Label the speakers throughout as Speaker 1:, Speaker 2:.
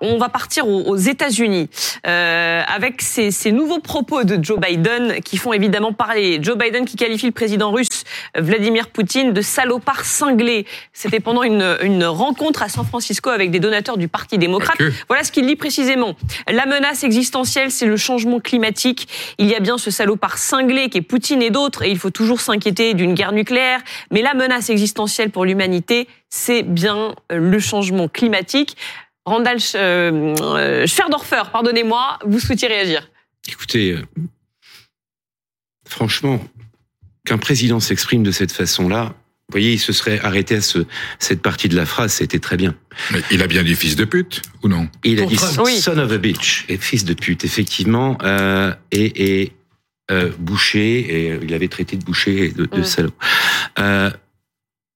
Speaker 1: On va partir aux, États-Unis euh, avec ces, ces, nouveaux propos de Joe Biden qui font évidemment parler. Joe Biden qui qualifie le président russe Vladimir Poutine de salopard cinglé. C'était pendant une, une, rencontre à San Francisco avec des donateurs du Parti démocrate. Voilà ce qu'il dit précisément. La menace existentielle, c'est le changement climatique. Il y a bien ce salopard cinglé qui est Poutine et d'autres, et il faut toujours s'inquiéter d'une guerre nucléaire. Mais la menace existentielle pour l'humanité, c'est bien le changement climatique. Randall euh, euh, Schwerdorfer, pardonnez-moi, vous souhaitiez réagir.
Speaker 2: Écoutez, euh, franchement, qu'un président s'exprime de cette façon-là, vous voyez, il se serait arrêté à ce, cette partie de la phrase, c'était très bien.
Speaker 3: Mais il a bien dit fils de pute, ou non?
Speaker 2: Il a dit son of a bitch, et fils de pute, effectivement, euh, et, et euh, boucher, et il avait traité de boucher et de, de salaud. Euh,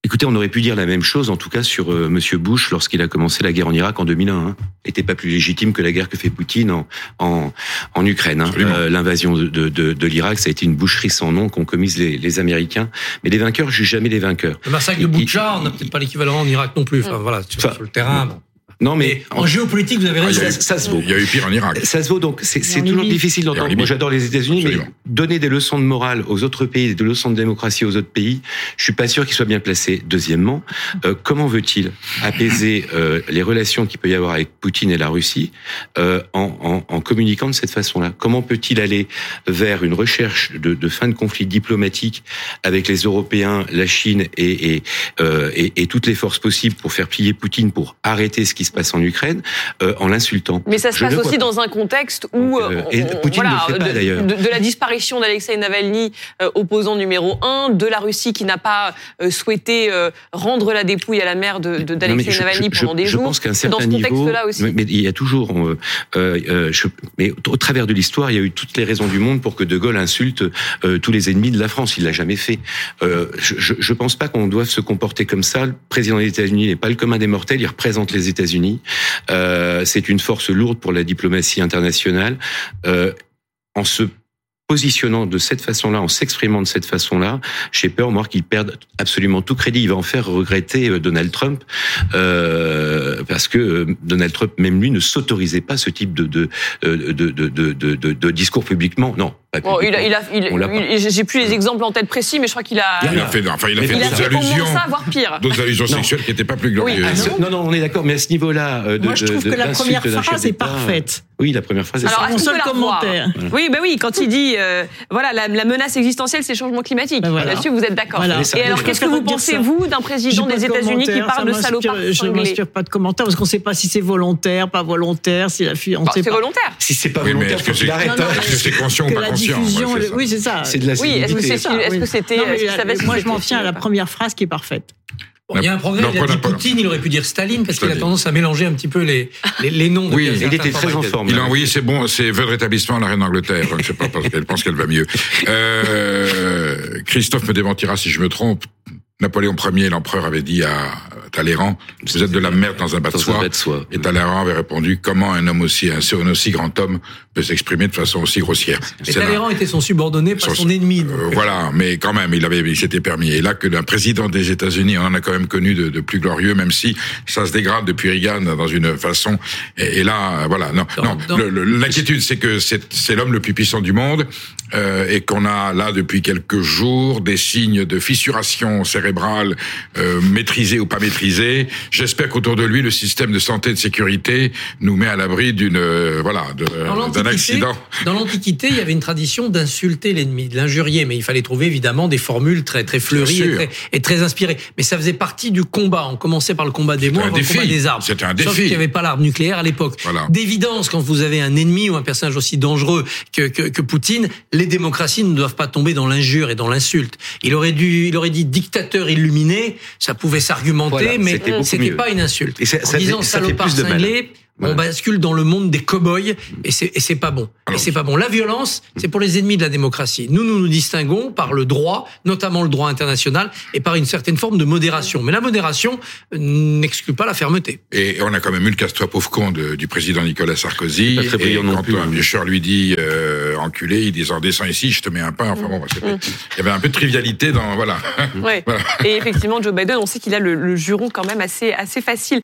Speaker 2: Écoutez, on aurait pu dire la même chose, en tout cas, sur euh, Monsieur Bush lorsqu'il a commencé la guerre en Irak en 2001. Hein. Était pas plus légitime que la guerre que fait Poutine en en, en Ukraine. Hein. Euh, L'invasion de, de, de, l'Irak, ça a été une boucherie sans nom qu'ont commise les, les, Américains. Mais les vainqueurs jugent jamais les vainqueurs.
Speaker 4: Le massacre de Boucha, on n'a peut-être pas l'équivalent en Irak non plus. Enfin, voilà, sur, sur le terrain. Bon.
Speaker 2: Non, mais,
Speaker 4: en, géopolitique, vous avez raison.
Speaker 2: Ah, ça, se vaut.
Speaker 3: Il y a eu pire en Irak.
Speaker 2: Ça se vaut donc. C'est toujours difficile d'entendre. Moi, j'adore les États-Unis, mais donner des leçons de morale aux autres pays, des leçons de démocratie aux autres pays, je suis pas sûr qu'ils soient bien placés. Deuxièmement, euh, comment veut-il apaiser euh, les relations qu'il peut y avoir avec Poutine et la Russie euh, en, en, en, communiquant de cette façon-là? Comment peut-il aller vers une recherche de, de, fin de conflit diplomatique avec les Européens, la Chine et, et, euh, et, et toutes les forces possibles pour faire plier Poutine, pour arrêter ce qui se passe en Ukraine euh, en l'insultant.
Speaker 1: Mais ça se passe aussi dans un contexte où euh,
Speaker 2: et Poutine voilà, ne fait pas,
Speaker 1: de, de, de, la disparition d'Alexei Navalny, euh, opposant numéro un, de la Russie qui n'a pas euh, souhaité euh, rendre la dépouille à la mère d'Alexei Navalny pendant
Speaker 2: je,
Speaker 1: des
Speaker 2: je
Speaker 1: jours.
Speaker 2: Je pense qu'à un certain niveau,
Speaker 1: aussi.
Speaker 2: Mais, il y a toujours, je, mais au travers de l'histoire, il y a eu toutes les raisons du monde pour que De Gaulle insulte tous les ennemis de la France. Il l'a jamais fait. je ne pense pas qu'on doive se comporter comme ça. Le président des États-Unis n'est pas le commun des mortels. Il représente les États-Unis Euh, c'est une force lourde pour la diplomatie internationale. Euh, en se positionnant de cette façon-là, en s'exprimant de cette façon-là, j'ai peur, moi, qu'il perde absolument tout crédit. Il va en faire regretter euh, Donald Trump, euh, parce que euh, Donald Trump, même lui, ne s'autorisait pas ce type de de, de, de, de, de, de discours publiquement. Non,
Speaker 1: Bon, il a, il a, il, j'ai plus les exemples en tête précis, mais je crois qu'il a.
Speaker 3: Il a fait, enfin, il a fait d'autres allusions, d'autres allusions sexuelles qui n'étaient pas plus glorieuses.
Speaker 2: Oui, ah non, non, on est d'accord, mais à ce niveau-là,
Speaker 5: euh, de, moi je trouve de, que la première phrase est parfaite.
Speaker 2: Oui, la première phrase est
Speaker 1: Alors,
Speaker 5: mon seul commentaire.
Speaker 1: Oui, bah oui, quand il dit, euh, voilà, la, la, menace existentielle, c'est le changement climatique. Ben voilà. Là-dessus, vous êtes d'accord. Voilà. Et alors, qu'est-ce que vous pensez, vous, d'un président des États-Unis qui parle de salopard
Speaker 5: Je ne m'inspire pas de commentaires parce qu'on ne sait pas si c'est volontaire, pas volontaire, si la fille.
Speaker 1: C'est volontaire.
Speaker 2: Si c'est pas volontaire, faut qu'il arrête.
Speaker 3: Est-ce que c'est conscient ou pas conscient
Speaker 5: Oui, c'est ça.
Speaker 2: C'est de la
Speaker 1: Oui, est-ce que c'était.
Speaker 5: Moi, je m'en tiens à la première phrase qui est parfaite.
Speaker 4: Il y a un progrès. il a dit Poutine, il aurait pu dire Staline parce qu'il a tendance à mélanger un petit peu les, les, les noms.
Speaker 2: Oui, il était très en forme.
Speaker 3: Il a envoyé c'est bon, c'est vœux de rétablissement à la reine d'Angleterre. Je ne sais pas parce qu'elle pense qu'elle va mieux. Euh, Christophe me démentira si je me trompe. Napoléon Ier, l'empereur, avait dit à Talleyrand, vous êtes de la merde dans un bas de soie. Et Talleyrand avait répondu, comment un homme aussi, un, aussi grand homme peut s'exprimer de façon aussi grossière?
Speaker 4: Et Talleyrand était son subordonné, pas son, ennemi.
Speaker 3: Euh, voilà, mais quand même, il avait, il s'était permis. Et là, que d'un président des États-Unis, on en a quand même connu de, de, plus glorieux, même si ça se dégrade depuis Reagan dans une façon. Et, là, voilà, non, non. L'inquiétude, c'est que c'est l'homme le plus puissant du monde euh, et qu'on a là depuis quelques jours des signes de fissuration cérébrale euh, maîtrisée ou pas maîtrisée. J'espère qu'autour de lui, le système de santé et de sécurité nous met à l'abri d'une euh, voilà d'un accident.
Speaker 4: Dans l'Antiquité, il y avait une tradition d'insulter l'ennemi, de l'injurier, mais il fallait trouver évidemment des formules très très fleuries et très, et très, inspirées. Mais ça faisait partie du combat. On commençait par le combat des mots, le combat des armes.
Speaker 3: C'était un défi.
Speaker 4: Sauf qu'il n'y avait pas l'arme nucléaire à l'époque.
Speaker 3: Voilà.
Speaker 4: D'évidence, quand vous avez un ennemi ou un personnage aussi dangereux que, que, que Poutine, les démocraties ne doivent pas tomber dans l'injure et dans l'insulte. Il aurait dû, il aurait dit dictateur illuminé, ça pouvait s'argumenter, voilà, mais c'était pas une insulte.
Speaker 2: Et ça,
Speaker 4: en disant salopard cinglé, on bascule dans le monde des cow-boys et c'est et c'est pas bon. Et c'est pas bon. La violence, c'est pour les ennemis de la démocratie. Nous, nous nous distinguons par le droit, notamment le droit international, et par une certaine forme de modération. Mais la modération n'exclut pas la fermeté.
Speaker 3: Et on a quand même eu le casse-toi pauvre con de, du président Nicolas Sarkozy.
Speaker 2: Pas très et
Speaker 3: quand
Speaker 2: plus,
Speaker 3: un hein. lui dit euh, enculé, il dit en descend ici, je te mets un pain. Enfin bon, mmh. il y avait un peu de trivialité dans voilà.
Speaker 1: Ouais. voilà. Et effectivement, Joe Biden, on sait qu'il a le, le, juron quand même assez assez facile.